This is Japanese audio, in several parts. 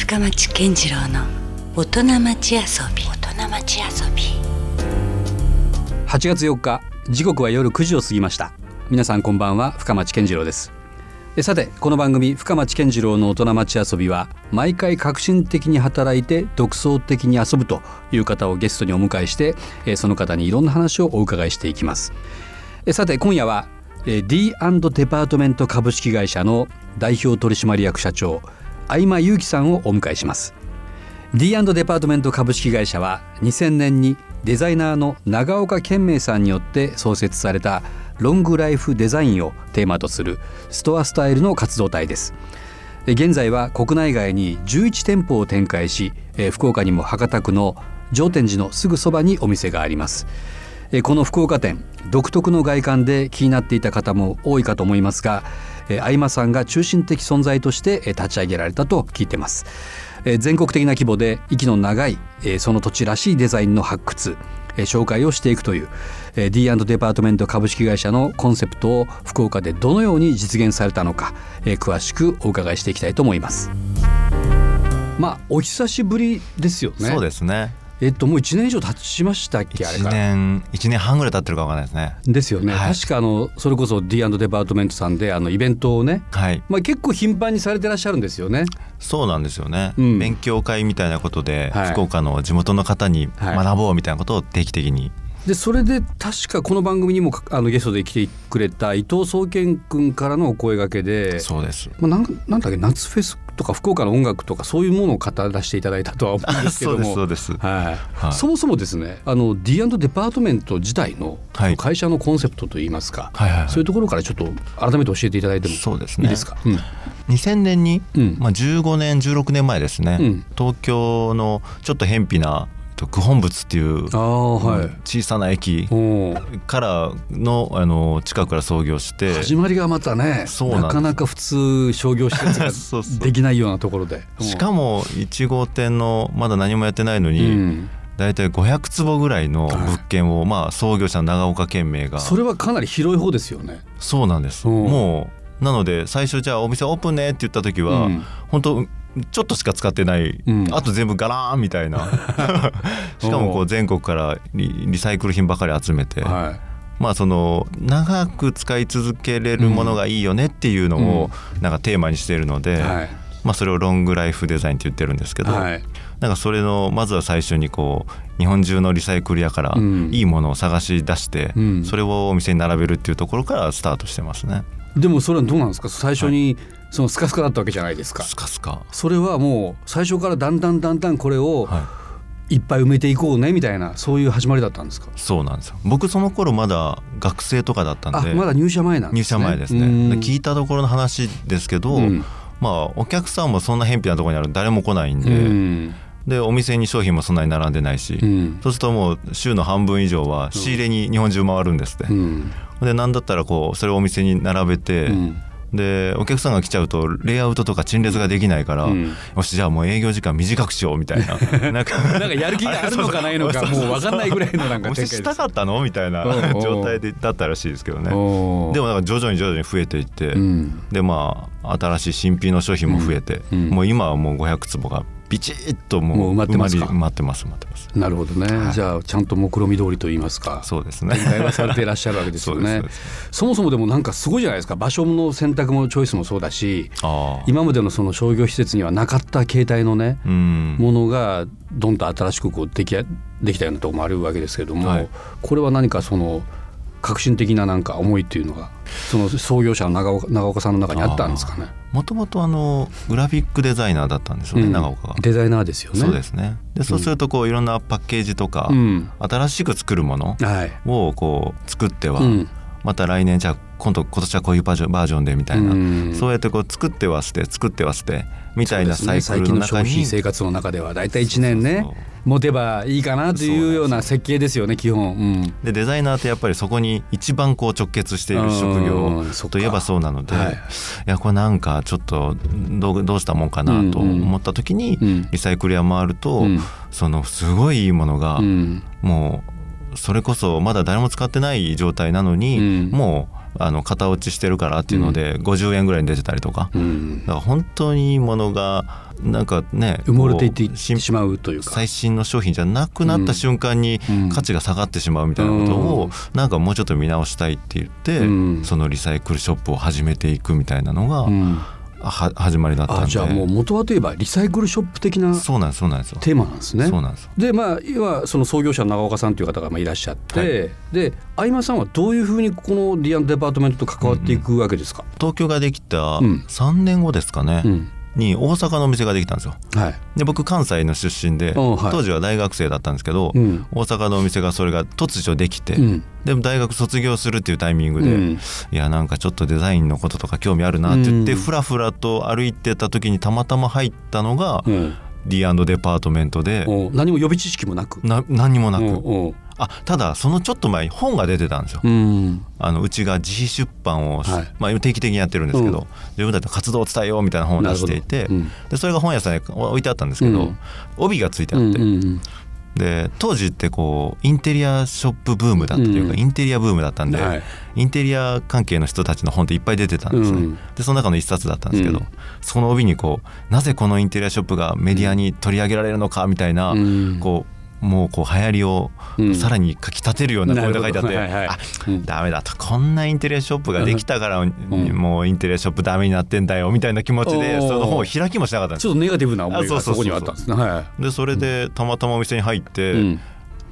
深町健次郎の大人町遊び。大人町遊び。8月4日時刻は夜9時を過ぎました。皆さんこんばんは深町健次郎です。えさてこの番組深町健次郎の大人町遊びは毎回革新的に働いて独創的に遊ぶという方をゲストにお迎えしてえその方にいろんな話をお伺いしていきます。えさて今夜はえ D& デパートメント株式会社の代表取締役社長相間裕樹さんをお迎えします。D& デパートメント株式会社は2000年にデザイナーの長岡健明さんによって創設されたロングライフデザインをテーマとするストアスタイルの活動体です。現在は国内外に11店舗を展開し福岡にも博多区の上天寺のすぐそばにお店があります。この福岡店独特の外観で気になっていた方も多いかと思いますが相馬さんが中心的存在として立ち上げられたと聞いてます。全国的な規模で息の長いその土地らしいデザインの発掘紹介をしていくという D& デパートメント株式会社のコンセプトを福岡でどのように実現されたのか詳しくお伺いしていきたいと思います。まあお久しぶりですよね。そうですね。えっともう1年以上経ちましたっけあれ1年1年半ぐらい経ってるかわかんないですね。ですよね、はい、確かあのそれこそ D& デパートメントさんであのイベントをね、はい。まあ、結構頻繁にされてらっしゃるんですよね。そうなんですよね、うん、勉強会みたいなことで、はい、福岡の地元の方に学ぼうみたいなことを定期的にでそれで確かこの番組にもあのゲストで来てくれた伊藤総研君からのお声がけでそうです、まあ、なんなんだっけ夏フェスとか福岡の音楽とかそういうものを語らせていただいたとは思うんですけども。そうですはい、はい、そもそもですねあの D& デパートメント自体の会社のコンセプトといいますか、はいはいはい、そういうところからちょっと改めて教えていただいてもいいですか？うん。2000年に、うん、まあ、15年16年前ですね、うん、東京のちょっと偏僻なと九本仏っていう小さな駅からのあの近くから創業して始まりがまたねなかなか普通商業施設が できないようなところで。しかも1号店のまだ何もやってないのに、うん。大体500坪ぐらいの物件を、まあ創業者の長岡県名が。それはかなり広い方ですよね。そうなんです。もうなので最初じゃあお店オープンねって言った時は、うん、本当ちょっとしか使ってない、うん、あと全部ガラーンみたいな。しかもこう全国からリサイクル品ばかり集めて、はい、まあその長く使い続けれるものがいいよねっていうのをなんかテーマにしているので、はい、まあそれをロングライフデザインって言ってるんですけど、はい、なんかそれのまずは最初にこう日本中のリサイクル屋からいいものを探し出して、それをお店に並べるっていうところからスタートしてますね。でもそれはどうなんですか？最初に、そのスカスカだったわけじゃないですか。スカスカ。それはもう最初からだんだんだんだんこれを、い。っぱい埋めていこうねみたいなそういう始まりだったんですか？そうなんですよ。僕その頃まだ学生とかだったんで。まだ入社前なんです、ね、入社前ですね。聞いたところの話ですけど、うん、まあお客さんもそんな偏僻なところにある。誰も来ないんで、うん。でお店に商品もそんなに並んでないし、うん、そうするともう週の半分以上は仕入れに日本中回るんですって、うん、で何だったらこうそれをお店に並べて、うんでお客さんが来ちゃうとレイアウトとか陳列ができないから、うん、よしじゃあもう営業時間短くしようみたいな。なんかなんかやる気があるのかないのかもう分かんないぐらいのなんかしたかったの？みたいな状態でだったらしいですけどね。でもなんか徐々に徐々に増えていって、うん、でまあ新しい新品の商品も増えて、うん、もう今はもう500坪がビチッともう埋まってます埋まってます埋まってます。なるほどね、はい、じゃあちゃんと目論見通りと言いますか。そうですね。展開はされていらっしゃるわけですよね。そもそもでもなんかすごいじゃないですか。場所の選択もチョイスもそうだし今までのその商業施設にはなかった形態のねものがどんと新しくこうできできたようなところもあるわけですけれども、はい、これは何かその革新的ななんか思いっていうのがその創業者の長岡長岡さんの中にあったんですかね。もともとあのグラフィックデザイナーだったんですよね、うん、長岡。がデザイナーですよね。そうですね。でそうするとこういろんなパッケージとか、うん、新しく作るものをこう作っては、また来年じゃあ今度今年はこういうバージョンバージョンでみたいな、うそうやってこう作っては捨て作っては捨てみたいなサイクルの中に、ね、生活の中では大体1年ね持てばいいかなというような設計ですよね基本、うん、でデザイナーってやっぱりそこに一番こう直結している職業といえばそうなので、はい、いやこれなんかちょっとどうどうしたもんかなと思った時に、リサイクル屋回ると、うん、そのすごいいいものが、もうそれこそまだ誰も使ってない状態なのに、もうあの型落ちしてるからっていうので50円ぐらいに出てたりとか、うん、だから本当にいいものがなんかね埋もれていってしまうというか。最新の商品じゃなくなった瞬間にうん価値が下がってしまうみたいなことをなんかもうちょっと見直したいって言って、うん。そのリサイクルショップを始めていくみたいなのが、うんは始まりだったんで。あじゃあもう元はといえばリサイクルショップ的なそうなんですそうなんですよ。テーマなんですね。そうなんですでまあ今その創業者の長岡さんという方がまあいらっしゃって、はい。で相馬さんはどういうふうにこの D&DEPARTMENT と関わっていくわけですか？東京ができたうん。3年後ですかね、うんに大阪のお店ができたんですよ。はい。で僕関西の出身で、おはい。当時は大学生だったんですけど、うん。大阪のお店がそれが突如できて、うん。でも大学卒業するっていうタイミングで、うん。いやなんかちょっとデザインのこととか興味あるなって言って、うん。ふらふらと歩いてた時にたまたま入ったのが、うん、D& デパートメントで、お何も予備知識もなく。な何にもなく、おあただそのちょっと前に本が出てたんですよ。うん。あのうちが自費出版をし、はい。まあ、今定期的にやってるんですけど、うん。自分たちの活動を伝えようみたいな本を出していて、うんでそれが本屋さんに置いてあったんですけど、うん。帯がついてあって、うんうんで当時ってこうインテリアショップブームだったというか、うん。インテリアブームだったんで、はい。インテリア関係の人たちの本っていっぱい出てたんですね、うん。でその中の一冊だったんですけど、うん。その帯にこうなぜこのインテリアショップがメディアに取り上げられるのかみたいな、うん。こうもうこう流行りをうん。さらに書き立てるような声が書いてあって、なるほどはいはい。あうん。ダメだとこんなインテリアショップができたから、ん。もうインテリアショップダメになってんだよみたいな気持ちでその本を開きもしなかったんです。ちょっとネガティブな思いあそうそうそうそう。がそこにはあったんですね。はでそれでたまたまお店に入って、い。うん。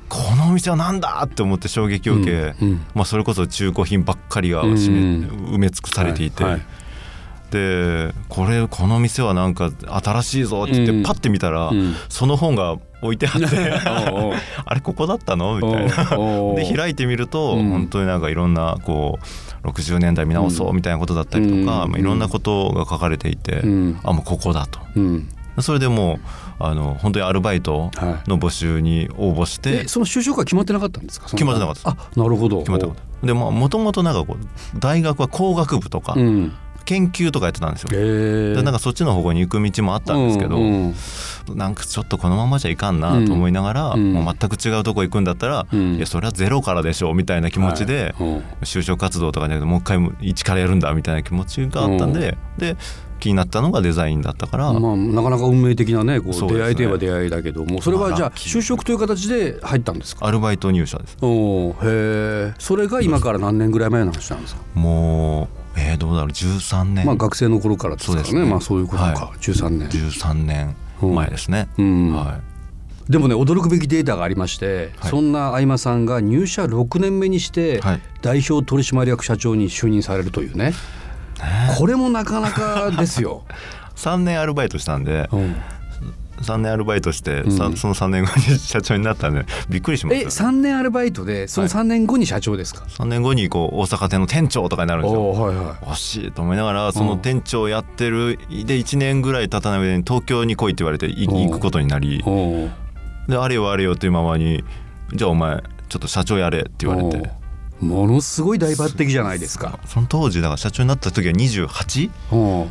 このお店はなんだって思って衝撃を受け、うん。うん。まあ、それこそ中古品ばっかりが埋め尽くされていて、はいはいでこれこの店はなんか新しいぞって言って、うん。パッて見たら、うん。その本が置いてあって あれここだったの？みたいな。で開いてみると、うん。本当になんかいろんなこう60年代見直そうみたいなことだったりとか、うん。まあ、いろんなことが書かれていて、うん。あもうここだと。うん。それでもうあの本当にアルバイトの募集に応募して、えその就職は決まってなかったんですか？決まってなかった。あなるほど。決まったことでももともとなんかこう大学は工学部とかうん研究とかやってたんですよ。なんかそっちの方向に行く道もあったんですけど、うんなんかちょっとこのままじゃいかんなと思いながら、うん。もう全く違うとこ行くんだったら、うん。いやそれはゼロからでしょうみたいな気持ちで、はい。うん。就職活動とかじゃなくてもう一回一からやるんだみたいな気持ちがあったんで、で気になったのがデザインだったから、まあ、なかなか運命的なねこうね出会いといえば出会いだけどもそれはじゃあ就職という形で入ったんですか？アルバイト入社です。おーへえそれが今から何年ぐらい前の話なんですか？もうえー、どうだろう13年、まあ学生の頃からですからね。そうですね。まあそういうことか、は13年。13年前ですね、うん。はでもね驚くべきデータがありまして、はい。そんな相間さんが入社6年目にしてはい。代表取締役社長に就任されるというね。これもなかなかですよ。い、3年アルバイトしたんでうん3年アルバイトして、うん。さその3年後に社長になったんで びっくりしまえした。3年アルバイトでその3年後に社長ですか、3年後にこう大阪店の店長とかになるんですよ。はいはい。惜しいと思いながらその店長やってるで1年ぐらい経たないうちに東京に来いって言われて行くことになり。であれよあれよっていうままにじゃあお前ちょっと社長やれって言われて。ものすごい大抜擢じゃないですか。その当時だから社長になった時は 28? おー。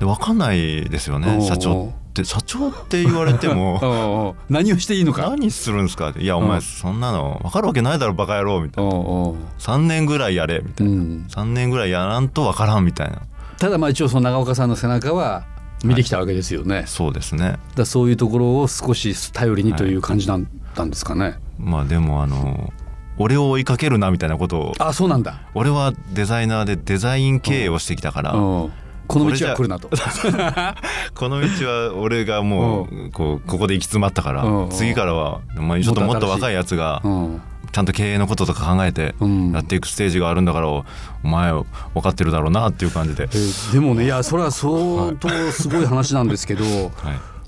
で分かんないですよおねう社長って社長って言われても 何をしていいのか。何するんですか？っていやおうん。前そんなの分かるわけないだろバカ野郎みたいな。おーお3年ぐらいやれみたいな。ーうん、3年ぐらいやらんと分からんみたいな。ただまあ一応その長岡さんの背中は見てきたわけですよね。そうですね。だからそういうところを少し頼りにという感じなんだんですかね。まあでもあの俺を追いかけるなみたいなことを。あそうなんだ。俺はデザイナーでデザイン経営をしてきたからうんこの道は来るなと。この道は俺がもうこうここで行き詰まったからうん。次からはまあちょっともっと若いやつがうん。ちゃんと経営のこととか考えてうん。やっていくステージがあるんだからお前分かってるだろうなっていう感じで、えーでもねいやそれは相当すごい話なんですけど、はい。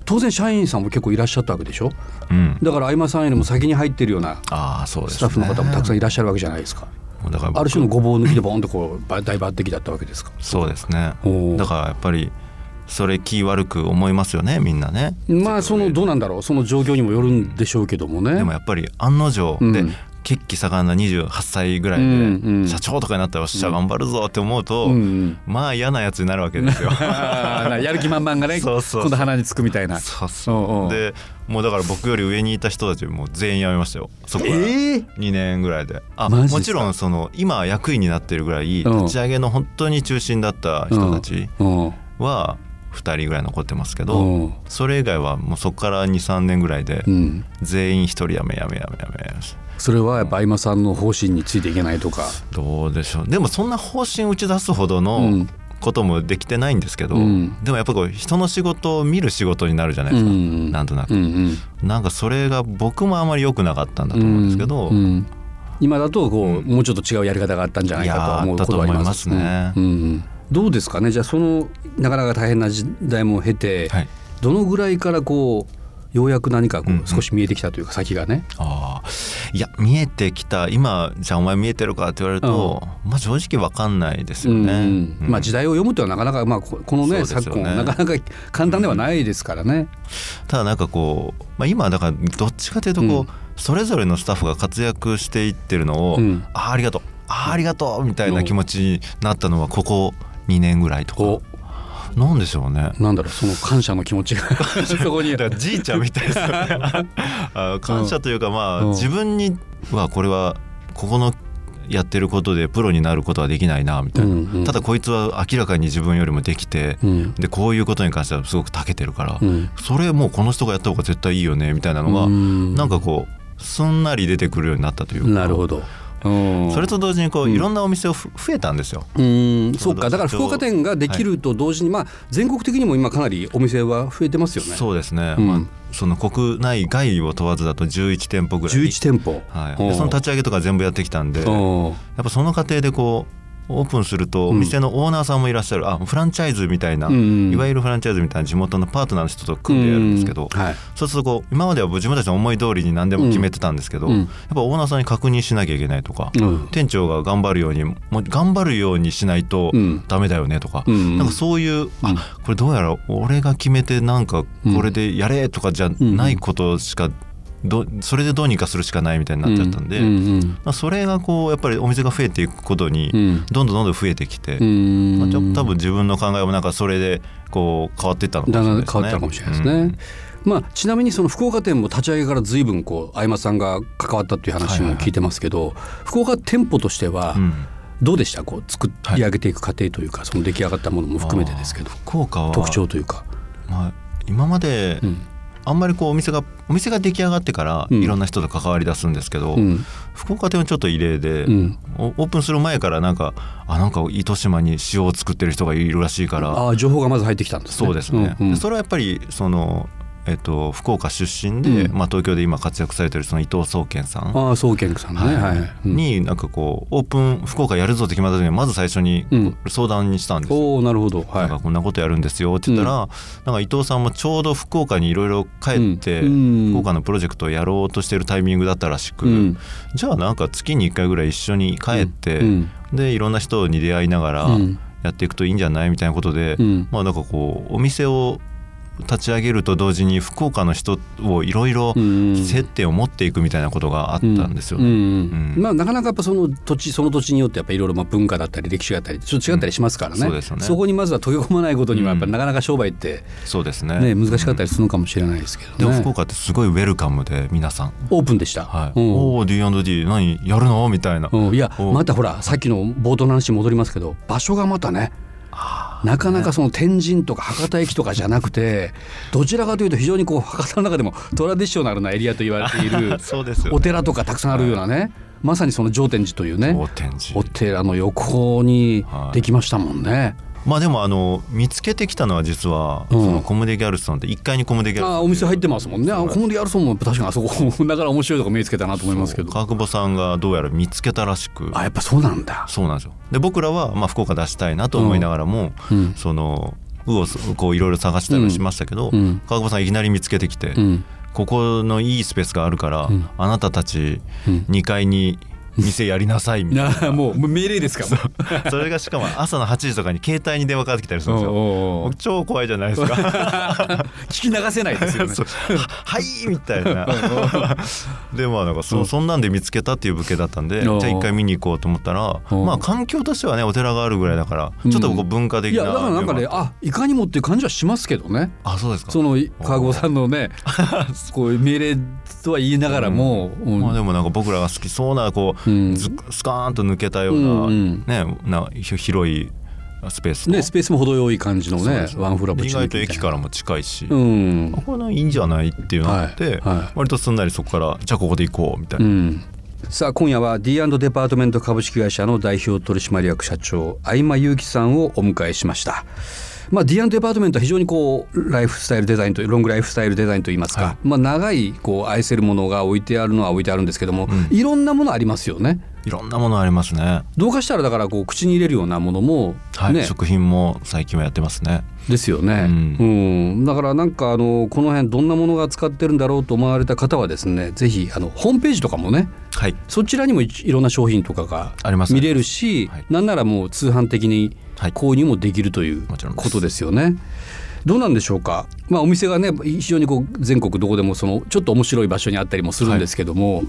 当然社員さんも結構いらっしゃったわけでしょ？うん、だから相間さんよりも先に入ってるようなスタッフの方もたくさんいらっしゃるわけじゃないですか。だから僕ある種のごぼう抜きでボンとこうば大抜擢だったわけですか？そうですね。だからやっぱりそれ気悪く思いますよねみんなね。まあそのどうなんだろう。その状況にもよるんでしょうけどもね。でもやっぱり案の定で、うん血気盛んな28歳ぐらいで、うんうん。社長とかになったらよっしゃ頑張るぞって思うと、うんうん。まあ嫌なやつになるわけですよ。やる気満々がね そうそうそう。今度鼻につくみたいな。そうそう。でもうだから僕より上にいた人たちもう全員辞めましたよ。そこから。えー？2年ぐらいで。あもちろんその今役員になってるぐらいうん。立ち上げの本当に中心だった人たちうん。は2人ぐらい残ってますけどそれ以外はもうそこから23年ぐらいで全員1人やめやめやめやめそれはやっぱ相馬さんの方針についていけないとか。どうでしょう。でもそんな方針打ち出すほどのこともできてないんですけど、うん、でもやっぱこう人の仕事を見る仕事になるじゃないですか、うん、なんとなく、うんうん、なんかそれが僕もあまり良くなかったんだと思うんですけど、うん。うん今だとこう、もうちょっと違うやり方があったんじゃないかと思うことはありますね。うん。どうですかね。じゃあそのなかなか大変な時代も経て、はい、どのぐらいからこうようやく何かこう少し見えてきたというか先がね。あいや見えてきた。今じゃあお前見えてるかって言われると、うん、まあ正直わかんないですよね。うんうん、まあ時代を読むとはなかなかまあこのね、ね、昨今なかなか簡単ではないですからね。ただなんかこう、まあ、今だからどっちかというとこう、それぞれのスタッフが活躍していってるのを、ああありがとう。ああありがとうみたいな気持ちになったのはここ2年ぐらいとか。なんでしょうね。なんだろうその感謝の気持ちが そこに。だじいちゃんみたいですよね。あ感謝というかまあ、自分にはこれはここのやってることでプロになることはできないなみたいな、うんうん、ただこいつは明らかに自分よりもできて、うん、でこういうことに関してはすごく長けてるから、うん、それもうこの人がやった方が絶対いいよねみたいなのが、うん、なんかこうすんなり出てくるようになったというか。なるほどそれと同時にこういろんなお店を増えたんですよ。うん。そうか。だから福岡店ができると同時に、まあ全国的にも今かなりお店は増えてますよね。そうですね、まあその国内外を問わずだと11店舗ぐらい。11店舗、はい、でその立ち上げとか全部やってきたんでやっぱその過程でこうオープンするとお店のオーナーさんもいらっしゃる、あフランチャイズみたいな、いわゆるフランチャイズみたいな地元のパートナーの人と組んでやるんですけど、はい、そうするとこう今までは自分たちの思い通りに何でも決めてたんですけど、やっぱオーナーさんに確認しなきゃいけないとか、店長が頑張るようにもう頑張るようにしないとダメだよねとか、なんかそういう、あこれどうやら俺が決めてなんかこれでやれとかじゃないことしか、どそれでどうにかするしかないみたいになっちゃったんで、うんうんうん、まあ、それがこうやっぱりお店が増えていくことにどんどんどんどん増えてきて、うん、まあ、ちょっと多分自分の考えもなんかそれでこう変わっていったのかもしれないですね。変わったかもしれないですね。うん。まあ、ちなみにその福岡店も立ち上げから随分こう相馬さんが関わったっていう話も聞いてますけど、はいはいはい、福岡店舗としてはどうでした？こう作り上げていく過程というか、その出来上がったものも含めてですけど。福岡は特徴というか。まあ、今まであんまりこうお店がお店が出来上がってからいろんな人と関わり出すんですけど、うん、福岡店はちょっと異例で、うん、オープンする前からなんかあなんか糸島に塩を作ってる人がいるらしいからあ情報がまず入ってきたんです、ね、そうですね、うんうん、それはやっぱりそのえっと、福岡出身で、うん、まあ、東京で今活躍されてるその伊藤総研さん。あ総研さんね、はい。はい。うん、になんかこうオープン福岡やるぞって決まった時にまず最初に相談にしたんですよ、うん、おなるほど、はい、なんかこんなことやるんですよって言ったら、なんか伊藤さんもちょうど福岡にいろいろ帰って、福岡のプロジェクトをやろうとしてるタイミングだったらしく、じゃあなんか月に1回ぐらい一緒に帰って、でいろんな人に出会いながら、やっていくといいんじゃないみたいなことで、まあなんかこうお店を立ち上げると同時に福岡の人をいろいろ接点を持っていくみたいなことがあったんですよね。まあなかなかやっぱその土地その土地によってやっぱいろいろまあ文化だったり歴史があったりちょっと違ったりしますからね。うん、そねそこにまずは溶け込まないことにはやっぱりなかなか商売って、そうですねね難しかったりするのかもしれないですけど、ね、でも福岡ってすごいウェルカムで皆さんオープンでした。はい。うん、おお D&D 何やるの？みたいな。いやまたほらさっきの冒頭の話に戻りますけど場所がまたね。なかなかその天神とか博多駅とかじゃなくてどちらかというと非常にこう博多の中でもトラディショナルなエリアと言われているお寺とかたくさんあるようなねまさにその上天寺というねお寺の横にできましたもんね。まあでもあの見つけてきたのは実は、そのコムデ・ギャルソンって1階にコムデ・ギャルソンあお店入ってますもんね。コムデ・ギャルソンも確かにあそこだから面白いとこ見つけたなと思いますけど。川久保さんがどうやら見つけたらしく。あやっぱそうなんだ。そうなんですよ。で僕らはまあ福岡出したいなと思いながらも、うん、そのうをこういろいろ探したりしましたけど、うん、川久保さんいきなり見つけてきて、うん、ここのいいスペースがあるから、あなたたち2階に店やりなさいみたいな。もう命令ですか。それがしかも朝の8時とかに携帯に電話かかってきたりするんですよ。超怖いじゃないですか。聞き流せないですよね。はいみたいな。でもなんかそそんなんで見つけたっていう物件だったんでじゃあ一回見に行こうと思ったらまあ環境としてはねお寺があるぐらいだからちょっとこう文化的な、いやだからなんかねあいかにもっていう感じはしますけどね。あそうですか。その川久さんのね こう命令とは言いながらも、まあでもなんか僕らが好きそうなこうスカーンと抜けたような、ねな広いスペースねスペースも程よい感じのねワンフロア意外と駅からも近いし、うん、これいいんじゃないっていうの。があって、はい。はい。割とすんなりそこからじゃあここで行こうみたいな、うん。さあ今夜は D& デパートメント株式会社の代表取締役社長相間裕樹さんをお迎えしました。まあ、D& デパートメントは非常にこうライフスタイルデザインとロングライフスタイルデザインといいますか、はい。まあ、長いこう愛せるものが置いてあるのは置いてあるんですけども、うん。いろんなものありますよね。いろんなものありますね。どうかしたらだからこう口に入れるようなものも、はい、ね。食品も最近はやってますね。ですよね、ううん。だからなんかあのこの辺どんなものが使ってるんだろうと思われた方はですねぜひあのホームページとかもねはい。そちらにもいいろんな商品とかがあります見れるし、はい。なんならもう通販的にはい購入もできるというもちろんことですよね。どうなんでしょうか、まあ、お店がね非常にこう全国どこでもそのちょっと面白い場所にあったりもするんですけども、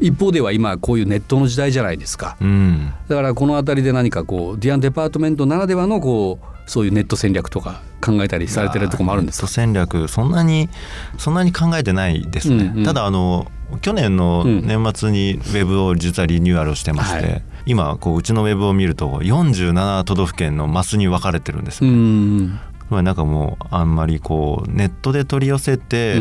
一方では今こういうネットの時代じゃないですか。うん。だからこの辺りで何かこう D&DEPARTMENT ならではのこうそういうネット戦略とか考えたりされてるところもあるんですか？ネット戦略そんなにそんなに考えてないですね、うんうん。ただあの去年の年末にウェブを実はリニューアルをしてまして、はい今こううちのウェブを見ると47都道府県のマスに分かれてるんですうよ、ん。まあなんかもうあんまりこうネットで取り寄せて、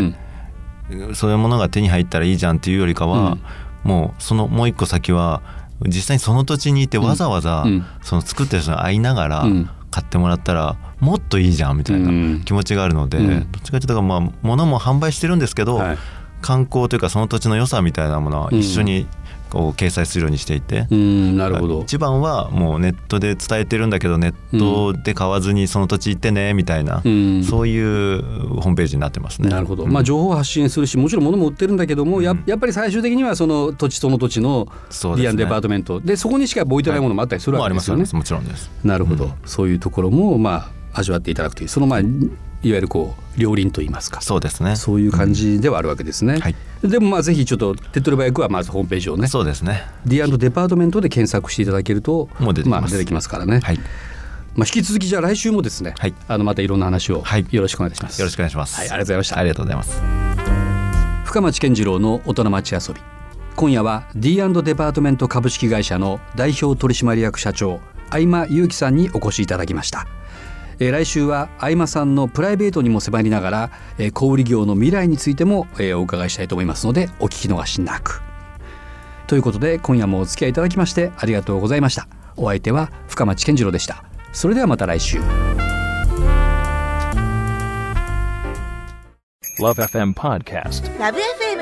うん。そういうものが手に入ったらいいじゃんっていうよりかは、もうそのもう一個先は実際にその土地にいてわざわざうん。その作ってる人に会いながらうん。買ってもらったらもっといいじゃんみたいうん。な気持ちがあるので、うん。どっちかというとまあ物も販売してるんですけど、はい。観光というかその土地の良さみたいなものは一緒にこう掲載するようにしていて。うんなるほど。一番はもうネットで伝えてるんだけどネットで買わずにその土地行ってねみたいな、うんそういうホームページになってますね。なるほど、うんまあ、情報を発信するしもちろん物も売ってるんだけども、やうんやっぱり最終的にはその土地その土地のそうですねディアンデパートメントでそこにしか置いてないものもあったりするわけでよね。ますすありますもちろんです。なるほど、うんそういうところもまあ味わっていただくというそのまあいわゆるこう両輪といいますかそうですね。そういう感じではあるわけですね。はいでもまあぜひちょっと手っ取り早くはまずホームページをねそうですね。D& デパートメントで検索していただけるともう出てきますあ、出てきますからね。はい。まあ、引き続きじゃあ来週もですね、はいあのまたいろんな話をはいよろしくお願いします。よろしくお願いします。はい、ありがとうございましたあ。りがとうございます。深町健次郎の大人町遊び今夜は D& デパートメント株式会社の代表取締役社長相間裕樹さんにお越しいただきました、えー来週は相間さんのプライベートにも迫りながら、えー小売業の未来についても、えーお伺いしたいと思いますのでお聞き逃しなく。ということで今夜もお付き合いいただきましてありがとうございました。お相手は深町健次郎でした。それではまた来週。Love FM Podcast.